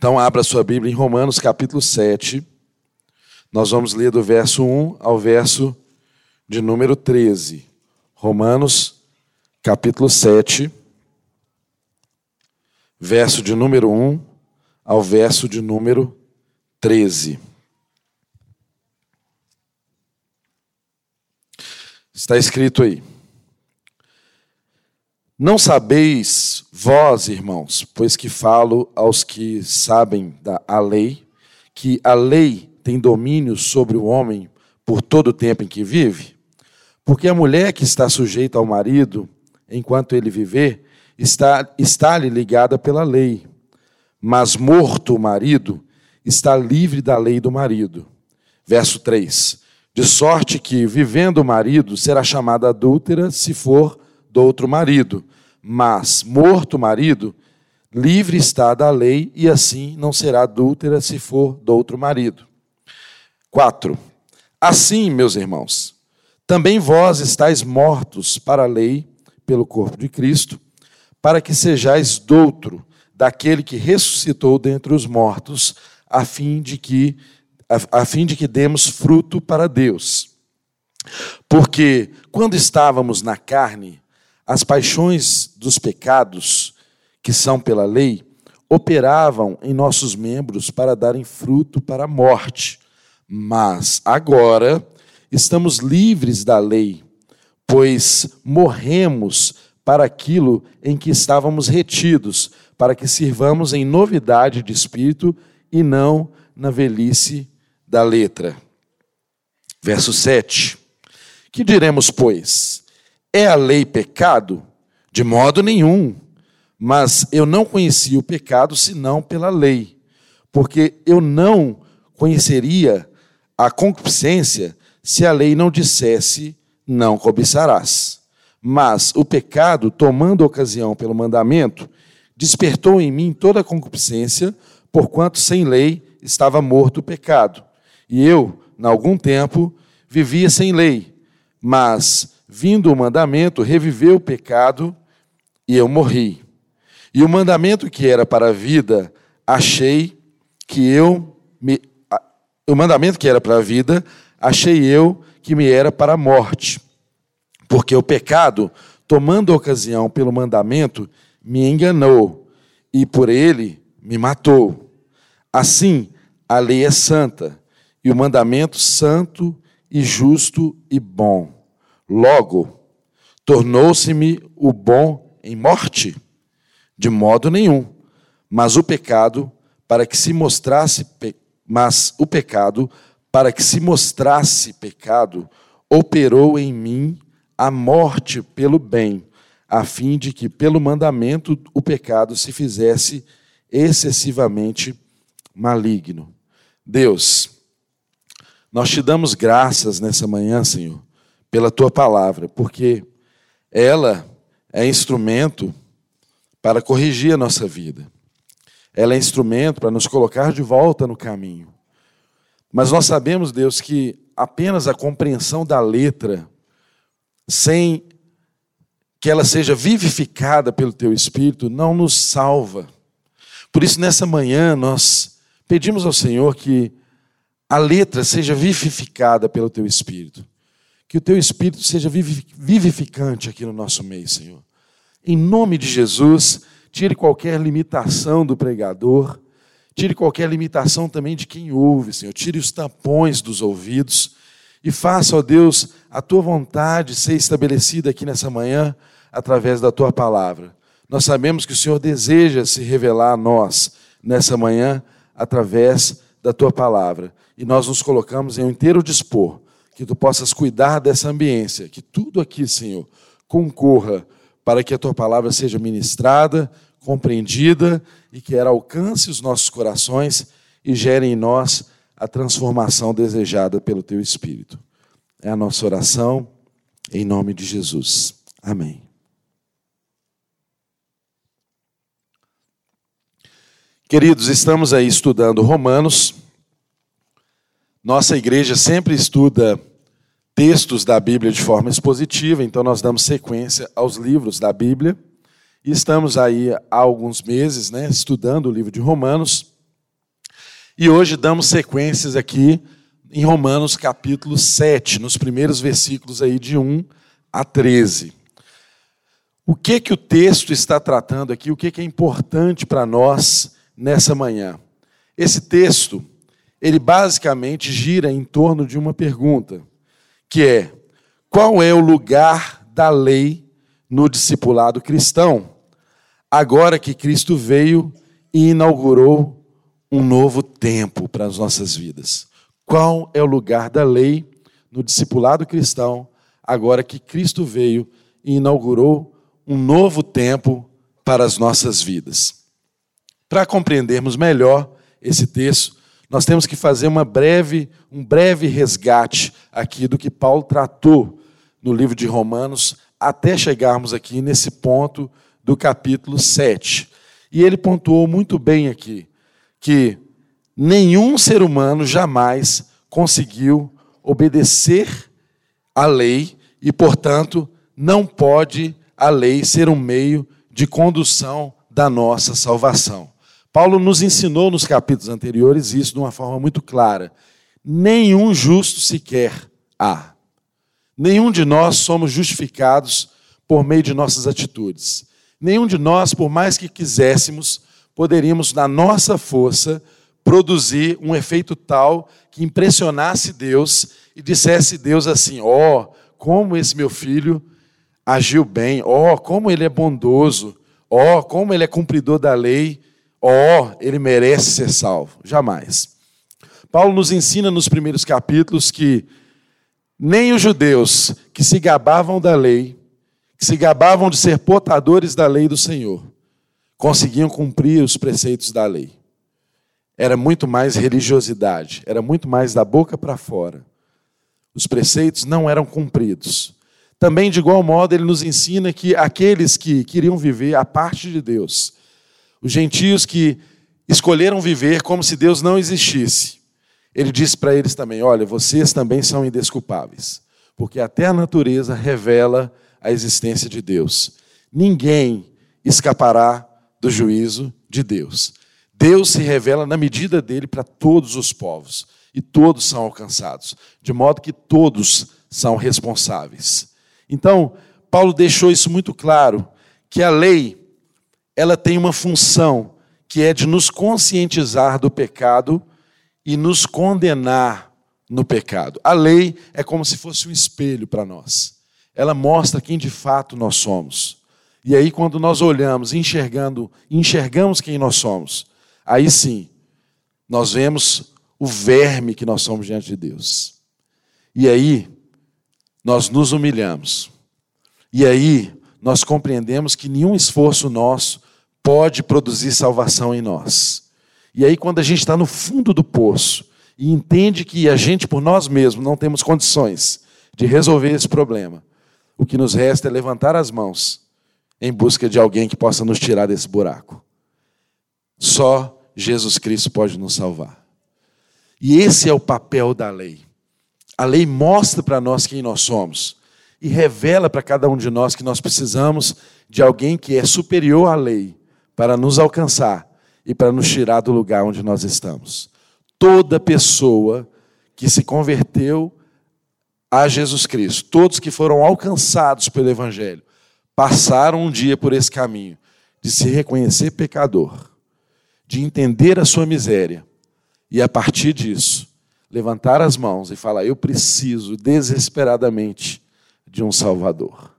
Então, abra sua Bíblia em Romanos capítulo 7. Nós vamos ler do verso 1 ao verso de número 13. Romanos capítulo 7, verso de número 1 ao verso de número 13. Está escrito aí. Não sabeis vós, irmãos, pois que falo aos que sabem da a lei, que a lei tem domínio sobre o homem por todo o tempo em que vive? Porque a mulher que está sujeita ao marido, enquanto ele viver, está, está-lhe ligada pela lei. Mas morto o marido, está livre da lei do marido. Verso 3: De sorte que, vivendo o marido, será chamada adúltera se for do outro marido, mas morto o marido, livre está da lei e assim não será adúltera se for do outro marido. 4. Assim, meus irmãos, também vós estáis mortos para a lei pelo corpo de Cristo, para que sejais doutro daquele que ressuscitou dentre os mortos, a fim de que a, a fim de que demos fruto para Deus. Porque quando estávamos na carne, as paixões dos pecados, que são pela lei, operavam em nossos membros para darem fruto para a morte. Mas agora estamos livres da lei, pois morremos para aquilo em que estávamos retidos, para que sirvamos em novidade de espírito e não na velhice da letra. Verso 7. Que diremos, pois? É a lei pecado? De modo nenhum. Mas eu não conheci o pecado senão pela lei, porque eu não conheceria a concupiscência se a lei não dissesse não cobiçarás. Mas o pecado, tomando ocasião pelo mandamento, despertou em mim toda a concupiscência, porquanto sem lei estava morto o pecado. E eu, em algum tempo, vivia sem lei, mas vindo o mandamento, reviveu o pecado e eu morri. E o mandamento que era para a vida, achei que eu me o mandamento que era para a vida, achei eu que me era para a morte. Porque o pecado, tomando ocasião pelo mandamento, me enganou e por ele me matou. Assim, a lei é santa e o mandamento santo e justo e bom. Logo, tornou-se-me o bom em morte? De modo nenhum. Mas o pecado, para que se mostrasse, mas o pecado, para que se mostrasse pecado, operou em mim a morte pelo bem, a fim de que pelo mandamento o pecado se fizesse excessivamente maligno. Deus, nós te damos graças nessa manhã, Senhor, pela tua palavra, porque ela é instrumento para corrigir a nossa vida. Ela é instrumento para nos colocar de volta no caminho. Mas nós sabemos, Deus, que apenas a compreensão da letra, sem que ela seja vivificada pelo teu Espírito, não nos salva. Por isso, nessa manhã, nós pedimos ao Senhor que a letra seja vivificada pelo teu Espírito. Que o teu espírito seja vivificante aqui no nosso meio, Senhor. Em nome de Jesus, tire qualquer limitação do pregador, tire qualquer limitação também de quem ouve, Senhor. Tire os tampões dos ouvidos e faça, ó Deus, a tua vontade ser estabelecida aqui nessa manhã através da tua palavra. Nós sabemos que o Senhor deseja se revelar a nós nessa manhã através da tua palavra. E nós nos colocamos em um inteiro dispor que tu possas cuidar dessa ambiência, que tudo aqui, Senhor, concorra para que a tua palavra seja ministrada, compreendida e que ela alcance os nossos corações e gere em nós a transformação desejada pelo teu Espírito. É a nossa oração, em nome de Jesus. Amém. Queridos, estamos aí estudando Romanos. Nossa igreja sempre estuda textos da Bíblia de forma expositiva, então nós damos sequência aos livros da Bíblia. E estamos aí há alguns meses né, estudando o livro de Romanos. E hoje damos sequências aqui em Romanos capítulo 7, nos primeiros versículos aí de 1 a 13. O que que o texto está tratando aqui? O que que é importante para nós nessa manhã? Esse texto, ele basicamente gira em torno de uma pergunta, que é: qual é o lugar da lei no discipulado cristão? Agora que Cristo veio e inaugurou um novo tempo para as nossas vidas. Qual é o lugar da lei no discipulado cristão, agora que Cristo veio e inaugurou um novo tempo para as nossas vidas? Para compreendermos melhor esse texto, nós temos que fazer uma breve, um breve resgate aqui do que Paulo tratou no livro de Romanos, até chegarmos aqui nesse ponto do capítulo 7. E ele pontuou muito bem aqui que nenhum ser humano jamais conseguiu obedecer à lei e, portanto, não pode a lei ser um meio de condução da nossa salvação. Paulo nos ensinou nos capítulos anteriores isso de uma forma muito clara. Nenhum justo sequer há. Nenhum de nós somos justificados por meio de nossas atitudes. Nenhum de nós, por mais que quiséssemos, poderíamos, na nossa força, produzir um efeito tal que impressionasse Deus e dissesse Deus assim: ó, oh, como esse meu filho agiu bem, ó, oh, como ele é bondoso, ó, oh, como ele é cumpridor da lei, ó, ele merece ser salvo. Jamais. Paulo nos ensina nos primeiros capítulos que nem os judeus que se gabavam da lei, que se gabavam de ser portadores da lei do Senhor, conseguiam cumprir os preceitos da lei era muito mais religiosidade, era muito mais da boca para fora. Os preceitos não eram cumpridos. Também, de igual modo, ele nos ensina que aqueles que queriam viver a parte de Deus, os gentios que escolheram viver como se Deus não existisse, ele disse para eles também: olha, vocês também são indesculpáveis, porque até a natureza revela a existência de Deus. Ninguém escapará do juízo de Deus. Deus se revela na medida dele para todos os povos, e todos são alcançados, de modo que todos são responsáveis. Então, Paulo deixou isso muito claro, que a lei ela tem uma função que é de nos conscientizar do pecado e nos condenar no pecado. A lei é como se fosse um espelho para nós. Ela mostra quem de fato nós somos. E aí quando nós olhamos, enxergando, enxergamos quem nós somos, aí sim, nós vemos o verme que nós somos diante de Deus. E aí, nós nos humilhamos. E aí, nós compreendemos que nenhum esforço nosso pode produzir salvação em nós. E aí, quando a gente está no fundo do poço e entende que a gente, por nós mesmos, não temos condições de resolver esse problema, o que nos resta é levantar as mãos em busca de alguém que possa nos tirar desse buraco. Só Jesus Cristo pode nos salvar. E esse é o papel da lei. A lei mostra para nós quem nós somos e revela para cada um de nós que nós precisamos de alguém que é superior à lei para nos alcançar e para nos tirar do lugar onde nós estamos. Toda pessoa que se converteu a Jesus Cristo, todos que foram alcançados pelo Evangelho, passaram um dia por esse caminho de se reconhecer pecador de entender a sua miséria e, a partir disso, levantar as mãos e falar: Eu preciso desesperadamente de um Salvador.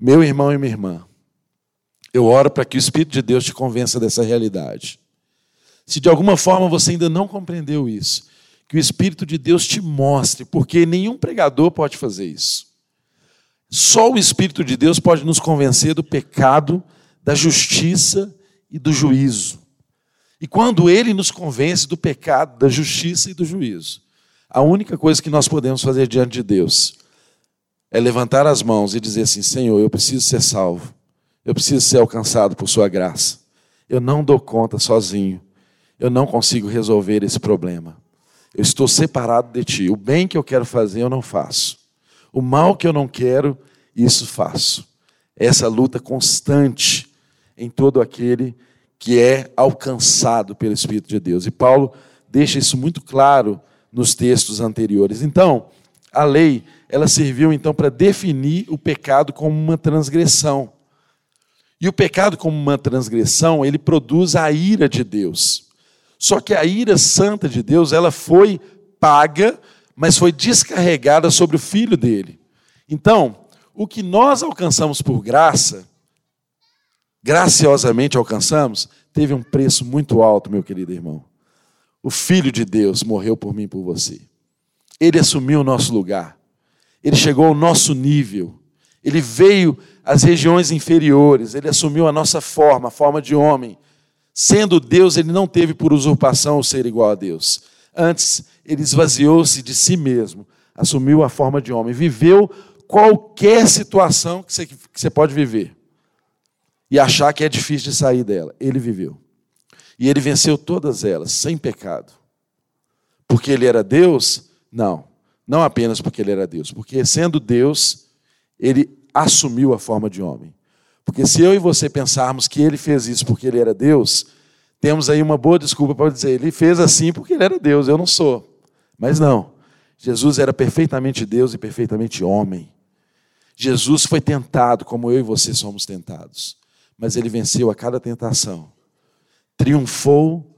Meu irmão e minha irmã, eu oro para que o Espírito de Deus te convença dessa realidade. Se de alguma forma você ainda não compreendeu isso, que o Espírito de Deus te mostre, porque nenhum pregador pode fazer isso. Só o Espírito de Deus pode nos convencer do pecado, da justiça e do juízo. E quando ele nos convence do pecado, da justiça e do juízo, a única coisa que nós podemos fazer diante de Deus é levantar as mãos e dizer assim: Senhor, eu preciso ser salvo, eu preciso ser alcançado por Sua graça. Eu não dou conta sozinho, eu não consigo resolver esse problema. Eu estou separado de Ti. O bem que eu quero fazer, eu não faço. O mal que eu não quero, isso faço. Essa luta constante em todo aquele que é alcançado pelo Espírito de Deus. E Paulo deixa isso muito claro nos textos anteriores. Então, a lei, ela serviu então para definir o pecado como uma transgressão. E o pecado como uma transgressão, ele produz a ira de Deus. Só que a ira santa de Deus, ela foi paga, mas foi descarregada sobre o filho dele. Então, o que nós alcançamos por graça, graciosamente alcançamos, teve um preço muito alto, meu querido irmão. O Filho de Deus morreu por mim e por você. Ele assumiu o nosso lugar. Ele chegou ao nosso nível. Ele veio às regiões inferiores. Ele assumiu a nossa forma, a forma de homem. Sendo Deus, ele não teve por usurpação o ser igual a Deus. Antes, ele esvaziou-se de si mesmo, assumiu a forma de homem, viveu qualquer situação que você, que você pode viver e achar que é difícil de sair dela. Ele viveu. E ele venceu todas elas, sem pecado. Porque ele era Deus? Não. Não apenas porque ele era Deus, porque sendo Deus, ele assumiu a forma de homem. Porque se eu e você pensarmos que ele fez isso porque ele era Deus, temos aí uma boa desculpa para dizer, ele fez assim porque ele era Deus, eu não sou. Mas não. Jesus era perfeitamente Deus e perfeitamente homem. Jesus foi tentado como eu e você somos tentados, mas ele venceu a cada tentação. Triunfou,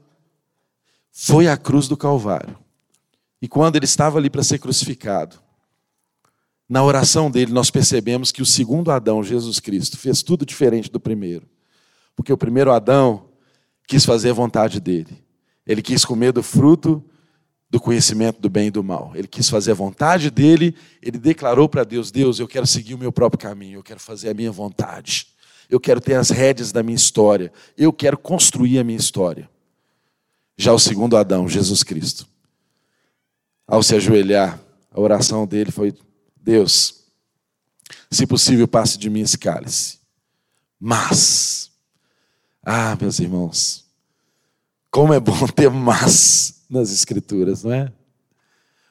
foi à cruz do Calvário. E quando ele estava ali para ser crucificado, na oração dele nós percebemos que o segundo Adão, Jesus Cristo, fez tudo diferente do primeiro. Porque o primeiro Adão quis fazer a vontade dele. Ele quis comer do fruto do conhecimento do bem e do mal. Ele quis fazer a vontade dele, ele declarou para Deus: Deus, eu quero seguir o meu próprio caminho, eu quero fazer a minha vontade, eu quero ter as rédeas da minha história, eu quero construir a minha história. Já o segundo Adão, Jesus Cristo, ao se ajoelhar, a oração dele foi: Deus, se possível, passe de mim esse cálice. Mas, ah, meus irmãos, como é bom ter mas nas Escrituras, não é?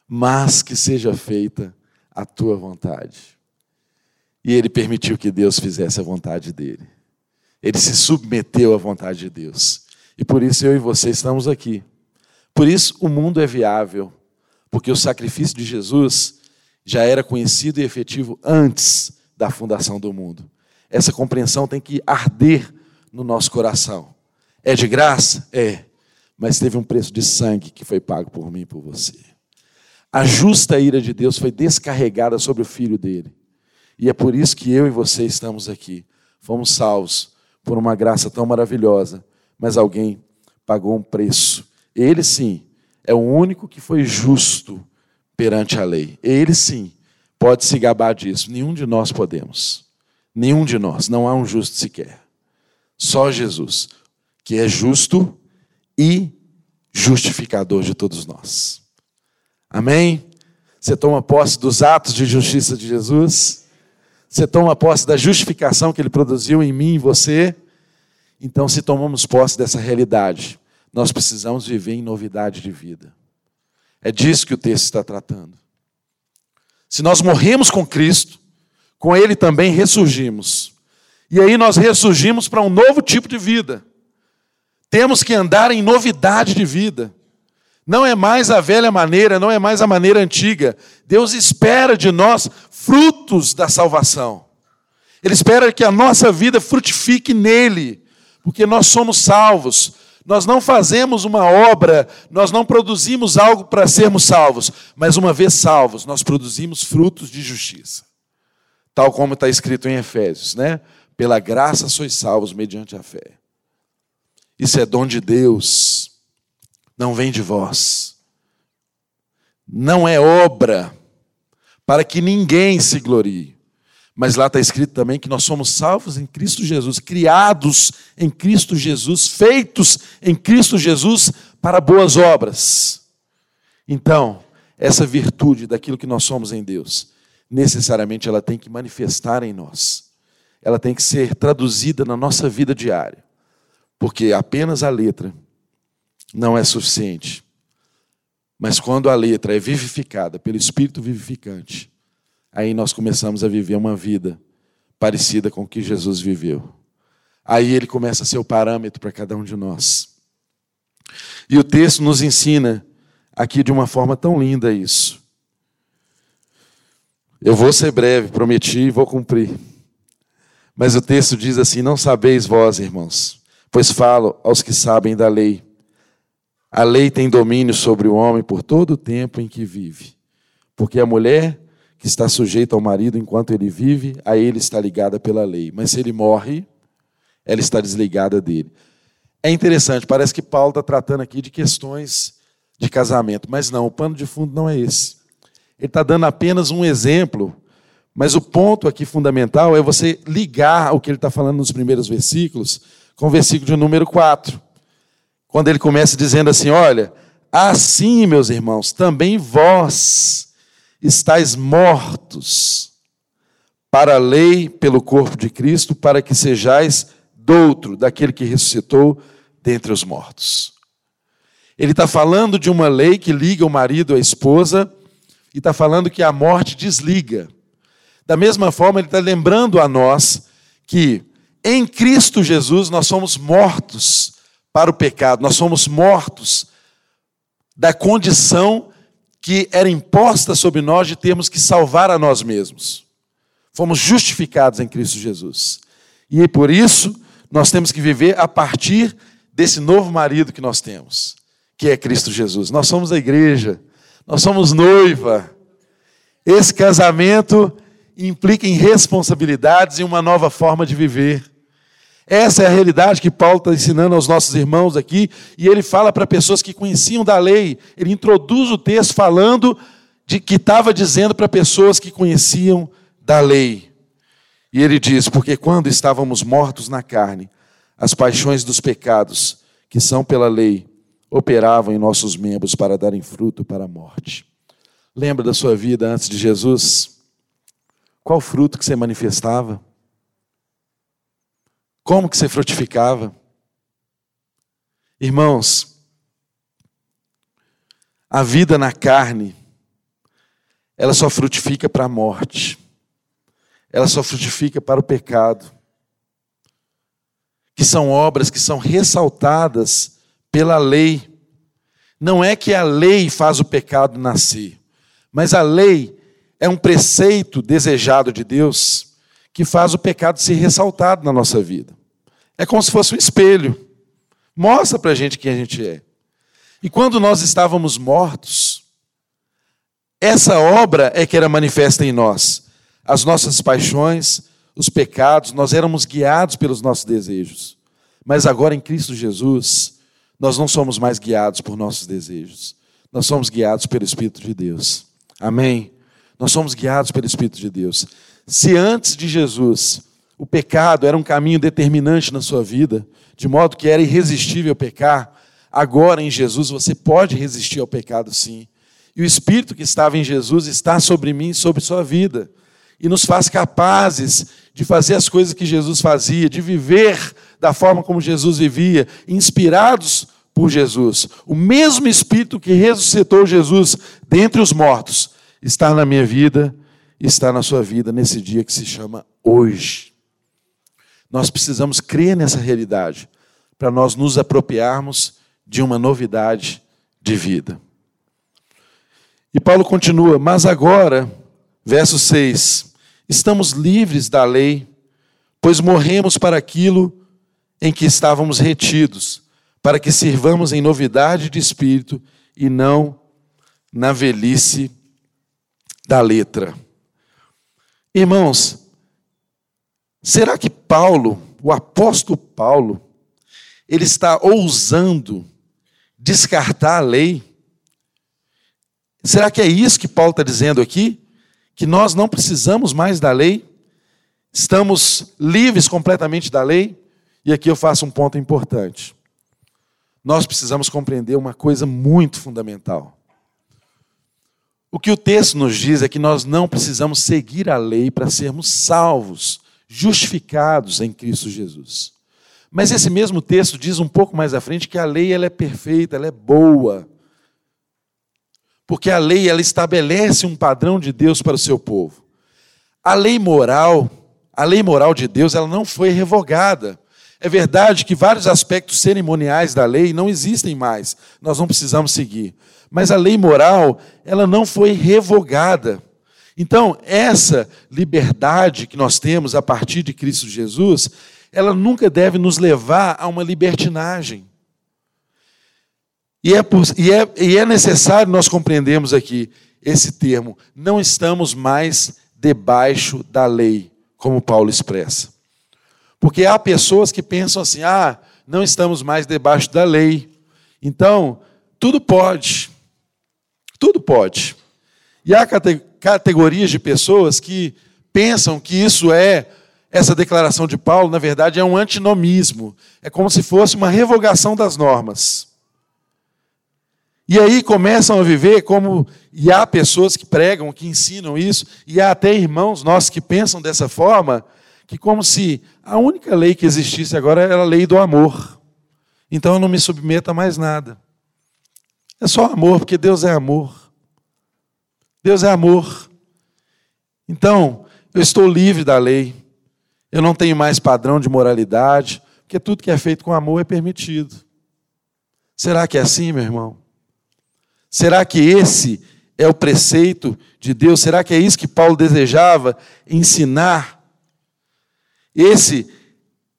Mas que seja feita a tua vontade. E ele permitiu que Deus fizesse a vontade dele. Ele se submeteu à vontade de Deus. E por isso eu e você estamos aqui. Por isso o mundo é viável, porque o sacrifício de Jesus já era conhecido e efetivo antes da fundação do mundo. Essa compreensão tem que arder no nosso coração. É de graça? É mas teve um preço de sangue que foi pago por mim e por você. A justa ira de Deus foi descarregada sobre o filho dele. E é por isso que eu e você estamos aqui. Fomos salvos por uma graça tão maravilhosa, mas alguém pagou um preço. Ele sim é o único que foi justo perante a lei. Ele sim pode se gabar disso. Nenhum de nós podemos. Nenhum de nós. Não há um justo sequer. Só Jesus, que é justo e justificador de todos nós. Amém? Você toma posse dos atos de justiça de Jesus? Você toma posse da justificação que ele produziu em mim e você? Então, se tomamos posse dessa realidade, nós precisamos viver em novidade de vida. É disso que o texto está tratando. Se nós morremos com Cristo, com Ele também ressurgimos. E aí nós ressurgimos para um novo tipo de vida. Temos que andar em novidade de vida. Não é mais a velha maneira, não é mais a maneira antiga. Deus espera de nós frutos da salvação. Ele espera que a nossa vida frutifique nele, porque nós somos salvos. Nós não fazemos uma obra, nós não produzimos algo para sermos salvos, mas uma vez salvos, nós produzimos frutos de justiça. Tal como está escrito em Efésios, né? Pela graça sois salvos mediante a fé. Isso é dom de Deus, não vem de vós. Não é obra para que ninguém se glorie. Mas lá está escrito também que nós somos salvos em Cristo Jesus, criados em Cristo Jesus, feitos em Cristo Jesus para boas obras. Então, essa virtude daquilo que nós somos em Deus, necessariamente ela tem que manifestar em nós. Ela tem que ser traduzida na nossa vida diária. Porque apenas a letra não é suficiente. Mas quando a letra é vivificada pelo Espírito vivificante, aí nós começamos a viver uma vida parecida com o que Jesus viveu. Aí ele começa a ser o parâmetro para cada um de nós. E o texto nos ensina aqui de uma forma tão linda isso. Eu vou ser breve, prometi e vou cumprir. Mas o texto diz assim: Não sabeis vós, irmãos, pois falo aos que sabem da lei. A lei tem domínio sobre o homem por todo o tempo em que vive. Porque a mulher que está sujeita ao marido enquanto ele vive, a ele está ligada pela lei. Mas se ele morre, ela está desligada dele. É interessante, parece que Paulo está tratando aqui de questões de casamento, mas não, o pano de fundo não é esse. Ele está dando apenas um exemplo, mas o ponto aqui fundamental é você ligar o que ele está falando nos primeiros versículos com o versículo de número 4. Quando ele começa dizendo assim: Olha, assim, meus irmãos, também vós estáis mortos para a lei pelo corpo de Cristo, para que sejais doutro, daquele que ressuscitou dentre os mortos. Ele está falando de uma lei que liga o marido à esposa e está falando que a morte desliga. Da mesma forma, ele está lembrando a nós que em Cristo Jesus nós somos mortos para o pecado, nós somos mortos da condição que era imposta sobre nós de termos que salvar a nós mesmos. Fomos justificados em Cristo Jesus. E por isso nós temos que viver a partir desse novo marido que nós temos, que é Cristo Jesus. Nós somos a igreja, nós somos noiva. Esse casamento implica em responsabilidades e uma nova forma de viver. Essa é a realidade que Paulo está ensinando aos nossos irmãos aqui, e ele fala para pessoas que conheciam da lei. Ele introduz o texto falando de que estava dizendo para pessoas que conheciam da lei. E ele diz: Porque quando estávamos mortos na carne, as paixões dos pecados, que são pela lei, operavam em nossos membros para darem fruto para a morte. Lembra da sua vida antes de Jesus? Qual fruto que você manifestava? Como que você frutificava? Irmãos, a vida na carne, ela só frutifica para a morte. Ela só frutifica para o pecado. Que são obras que são ressaltadas pela lei. Não é que a lei faz o pecado nascer, mas a lei é um preceito desejado de Deus que faz o pecado ser ressaltado na nossa vida. É como se fosse um espelho. Mostra para a gente quem a gente é. E quando nós estávamos mortos, essa obra é que era manifesta em nós. As nossas paixões, os pecados, nós éramos guiados pelos nossos desejos. Mas agora em Cristo Jesus, nós não somos mais guiados por nossos desejos. Nós somos guiados pelo Espírito de Deus. Amém? Nós somos guiados pelo Espírito de Deus. Se antes de Jesus o pecado era um caminho determinante na sua vida, de modo que era irresistível pecar. Agora em Jesus você pode resistir ao pecado sim. E o Espírito que estava em Jesus está sobre mim e sobre sua vida. E nos faz capazes de fazer as coisas que Jesus fazia, de viver da forma como Jesus vivia, inspirados por Jesus. O mesmo Espírito que ressuscitou Jesus dentre os mortos está na minha vida, está na sua vida nesse dia que se chama hoje. Nós precisamos crer nessa realidade para nós nos apropriarmos de uma novidade de vida. E Paulo continua: Mas agora, verso 6, estamos livres da lei, pois morremos para aquilo em que estávamos retidos, para que sirvamos em novidade de espírito e não na velhice da letra. Irmãos, Será que Paulo, o apóstolo Paulo, ele está ousando descartar a lei? Será que é isso que Paulo está dizendo aqui? Que nós não precisamos mais da lei? Estamos livres completamente da lei? E aqui eu faço um ponto importante. Nós precisamos compreender uma coisa muito fundamental. O que o texto nos diz é que nós não precisamos seguir a lei para sermos salvos justificados em Cristo Jesus. Mas esse mesmo texto diz um pouco mais à frente que a lei ela é perfeita, ela é boa. Porque a lei ela estabelece um padrão de Deus para o seu povo. A lei moral, a lei moral de Deus, ela não foi revogada. É verdade que vários aspectos cerimoniais da lei não existem mais, nós não precisamos seguir. Mas a lei moral, ela não foi revogada. Então, essa liberdade que nós temos a partir de Cristo Jesus, ela nunca deve nos levar a uma libertinagem. E é, e é, e é necessário nós compreendermos aqui esse termo, não estamos mais debaixo da lei, como Paulo expressa. Porque há pessoas que pensam assim: ah, não estamos mais debaixo da lei. Então, tudo pode. Tudo pode. E há categorias de pessoas que pensam que isso é, essa declaração de Paulo, na verdade, é um antinomismo. É como se fosse uma revogação das normas. E aí começam a viver como. E há pessoas que pregam, que ensinam isso, e há até irmãos nossos que pensam dessa forma, que como se a única lei que existisse agora era a lei do amor. Então eu não me submeto a mais nada. É só amor, porque Deus é amor. Deus é amor. Então, eu estou livre da lei. Eu não tenho mais padrão de moralidade, porque tudo que é feito com amor é permitido. Será que é assim, meu irmão? Será que esse é o preceito de Deus? Será que é isso que Paulo desejava ensinar? Esse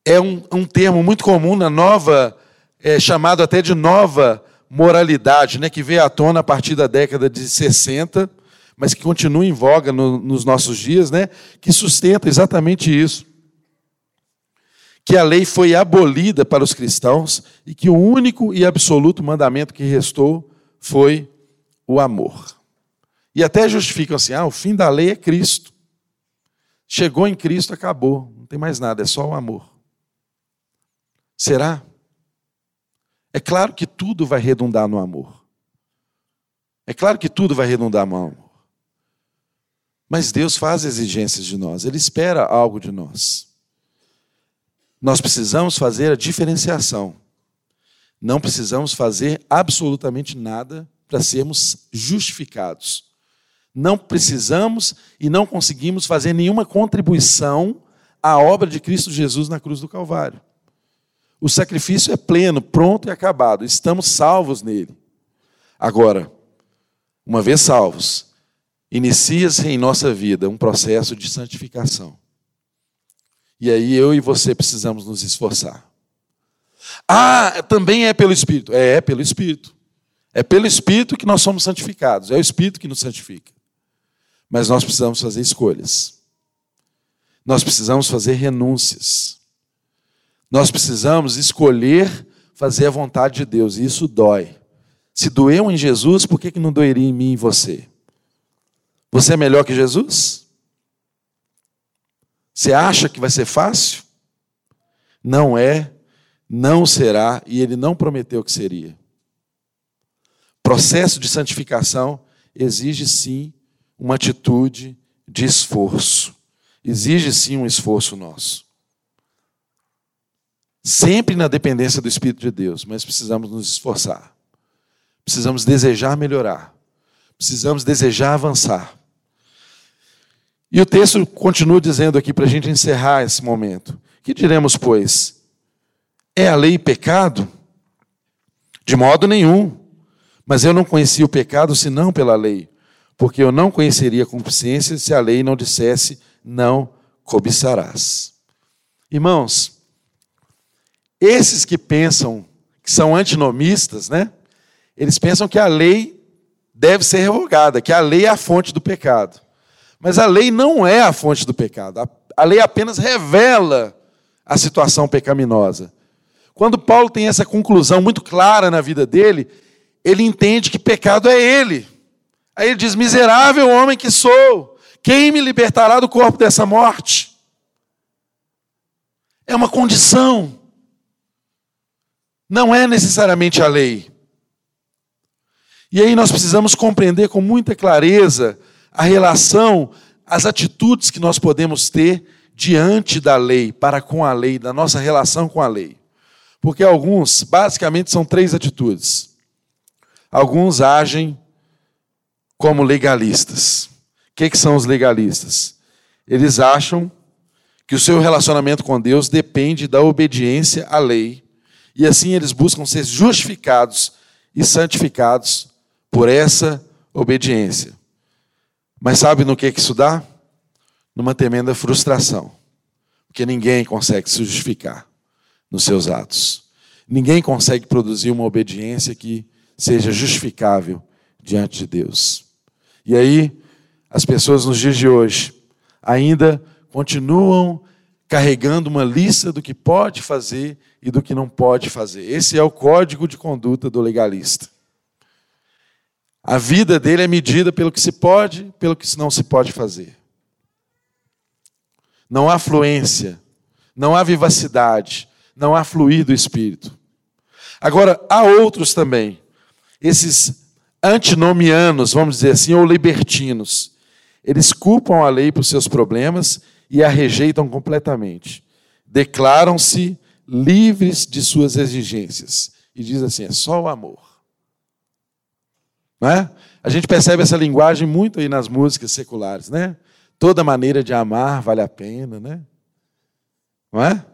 é um, um termo muito comum na nova, é, chamado até de nova moralidade, né, que veio à tona a partir da década de 60, mas que continua em voga no, nos nossos dias, né, que sustenta exatamente isso. Que a lei foi abolida para os cristãos e que o único e absoluto mandamento que restou foi o amor. E até justificam assim: ah, o fim da lei é Cristo. Chegou em Cristo, acabou. Não tem mais nada, é só o amor. Será? É claro que tudo vai redundar no amor. É claro que tudo vai redundar no amor. Mas Deus faz exigências de nós, Ele espera algo de nós. Nós precisamos fazer a diferenciação não precisamos fazer absolutamente nada para sermos justificados. Não precisamos e não conseguimos fazer nenhuma contribuição à obra de Cristo Jesus na cruz do Calvário. O sacrifício é pleno, pronto e acabado. Estamos salvos nele. Agora, uma vez salvos, inicia-se em nossa vida um processo de santificação. E aí eu e você precisamos nos esforçar. Ah, também é pelo Espírito. É, é pelo Espírito. É pelo Espírito que nós somos santificados. É o Espírito que nos santifica. Mas nós precisamos fazer escolhas. Nós precisamos fazer renúncias. Nós precisamos escolher fazer a vontade de Deus. E isso dói. Se doeu em Jesus, por que, não doeria em mim e você? Você é melhor que Jesus? Você acha que vai ser fácil? Não é não será e ele não prometeu que seria. Processo de santificação exige sim uma atitude de esforço. Exige sim um esforço nosso. Sempre na dependência do Espírito de Deus, mas precisamos nos esforçar. Precisamos desejar melhorar. Precisamos desejar avançar. E o texto continua dizendo aqui para a gente encerrar esse momento. Que diremos, pois? É a lei pecado? De modo nenhum. Mas eu não conhecia o pecado senão pela lei, porque eu não conheceria a consciência se a lei não dissesse não cobiçarás. Irmãos, esses que pensam que são antinomistas, né? Eles pensam que a lei deve ser revogada, que a lei é a fonte do pecado. Mas a lei não é a fonte do pecado. A lei apenas revela a situação pecaminosa. Quando Paulo tem essa conclusão muito clara na vida dele, ele entende que pecado é ele. Aí ele diz: Miserável homem que sou, quem me libertará do corpo dessa morte? É uma condição, não é necessariamente a lei. E aí nós precisamos compreender com muita clareza a relação, as atitudes que nós podemos ter diante da lei, para com a lei, da nossa relação com a lei. Porque alguns, basicamente, são três atitudes. Alguns agem como legalistas. O que, que são os legalistas? Eles acham que o seu relacionamento com Deus depende da obediência à lei, e assim eles buscam ser justificados e santificados por essa obediência. Mas sabe no que, que isso dá? Numa tremenda frustração. Porque ninguém consegue se justificar nos seus atos. Ninguém consegue produzir uma obediência que seja justificável diante de Deus. E aí, as pessoas nos dias de hoje ainda continuam carregando uma lista do que pode fazer e do que não pode fazer. Esse é o código de conduta do legalista. A vida dele é medida pelo que se pode, pelo que não se pode fazer. Não há fluência, não há vivacidade, não há fluir do espírito. Agora, há outros também, esses antinomianos, vamos dizer assim, ou libertinos. Eles culpam a lei por seus problemas e a rejeitam completamente. Declaram-se livres de suas exigências. E diz assim: é só o amor. Não é? A gente percebe essa linguagem muito aí nas músicas seculares, né? Toda maneira de amar vale a pena, né? Não é?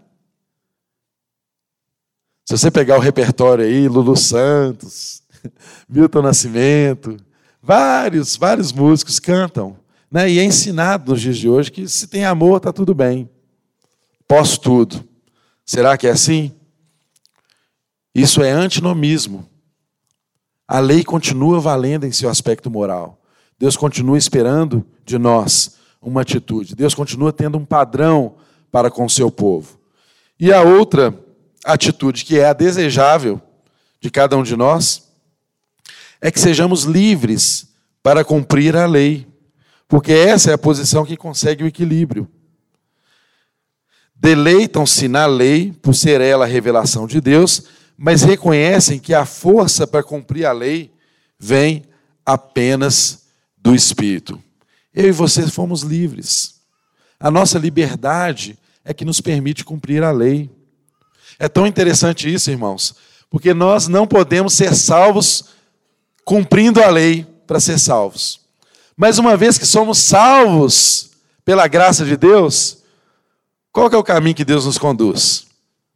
Se você pegar o repertório aí, Lulu Santos, Milton Nascimento, vários, vários músicos cantam, né? E é ensinado nos dias de hoje que se tem amor, está tudo bem. Posso tudo. Será que é assim? Isso é antinomismo. A lei continua valendo em seu aspecto moral. Deus continua esperando de nós uma atitude. Deus continua tendo um padrão para com o seu povo. E a outra atitude, que é a desejável de cada um de nós, é que sejamos livres para cumprir a lei. Porque essa é a posição que consegue o equilíbrio. Deleitam-se na lei, por ser ela a revelação de Deus, mas reconhecem que a força para cumprir a lei vem apenas do Espírito. Eu e você fomos livres. A nossa liberdade é que nos permite cumprir a lei. É tão interessante isso, irmãos, porque nós não podemos ser salvos cumprindo a lei para ser salvos. Mas uma vez que somos salvos pela graça de Deus, qual é o caminho que Deus nos conduz?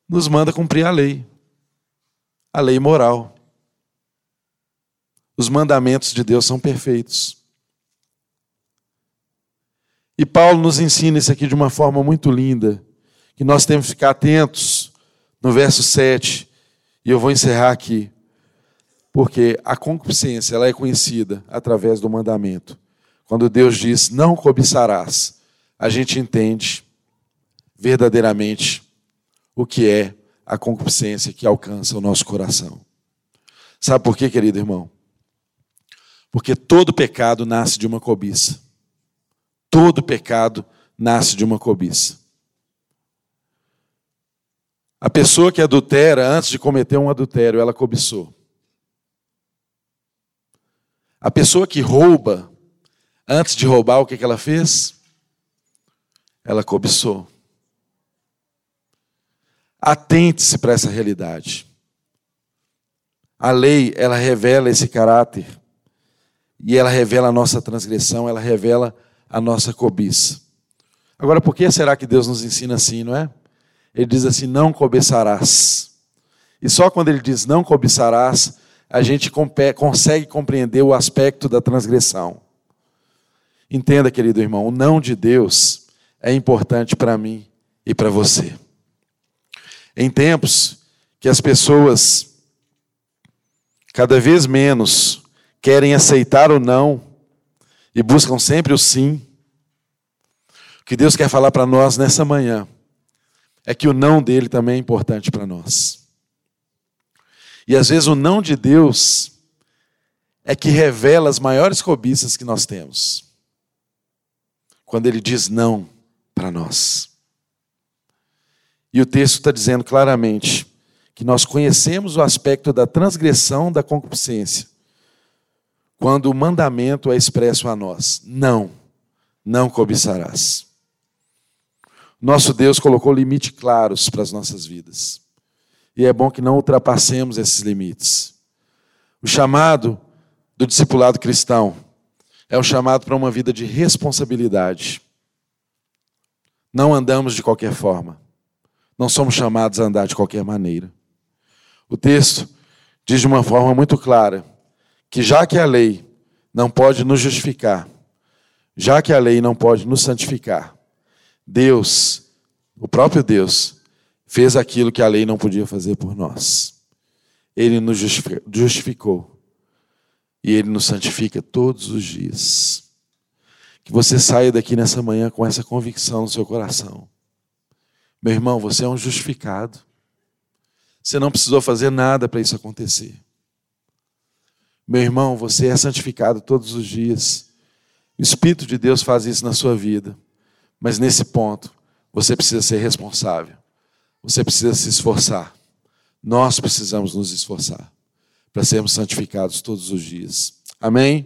Nos manda cumprir a lei a lei moral. Os mandamentos de Deus são perfeitos. E Paulo nos ensina isso aqui de uma forma muito linda, que nós temos que ficar atentos no verso 7, e eu vou encerrar aqui, porque a concupiscência ela é conhecida através do mandamento. Quando Deus diz não cobiçarás, a gente entende verdadeiramente o que é a concupiscência que alcança o nosso coração. Sabe por quê, querido irmão? Porque todo pecado nasce de uma cobiça. Todo pecado nasce de uma cobiça. A pessoa que adultera, antes de cometer um adultério, ela cobiçou. A pessoa que rouba, antes de roubar, o que ela fez? Ela cobiçou. Atente-se para essa realidade. A lei, ela revela esse caráter. E ela revela a nossa transgressão, ela revela a nossa cobiça. Agora, por que será que Deus nos ensina assim, não é? Ele diz assim: não cobiçarás. E só quando ele diz não cobiçarás, a gente consegue compreender o aspecto da transgressão. Entenda, querido irmão, o não de Deus é importante para mim e para você. Em tempos que as pessoas cada vez menos querem aceitar o não e buscam sempre o sim, o que Deus quer falar para nós nessa manhã é que o não dele também é importante para nós. E às vezes o não de Deus é que revela as maiores cobiças que nós temos. Quando ele diz não para nós. E o texto está dizendo claramente que nós conhecemos o aspecto da transgressão da concupiscência, quando o mandamento é expresso a nós: não, não cobiçarás. Nosso Deus colocou limites claros para as nossas vidas. E é bom que não ultrapassemos esses limites. O chamado do discipulado cristão é o chamado para uma vida de responsabilidade. Não andamos de qualquer forma. Não somos chamados a andar de qualquer maneira. O texto diz de uma forma muito clara que, já que a lei não pode nos justificar, já que a lei não pode nos santificar, Deus, o próprio Deus, fez aquilo que a lei não podia fazer por nós. Ele nos justificou e ele nos santifica todos os dias. Que você saia daqui nessa manhã com essa convicção no seu coração. Meu irmão, você é um justificado. Você não precisou fazer nada para isso acontecer. Meu irmão, você é santificado todos os dias. O Espírito de Deus faz isso na sua vida. Mas nesse ponto, você precisa ser responsável. Você precisa se esforçar. Nós precisamos nos esforçar para sermos santificados todos os dias. Amém?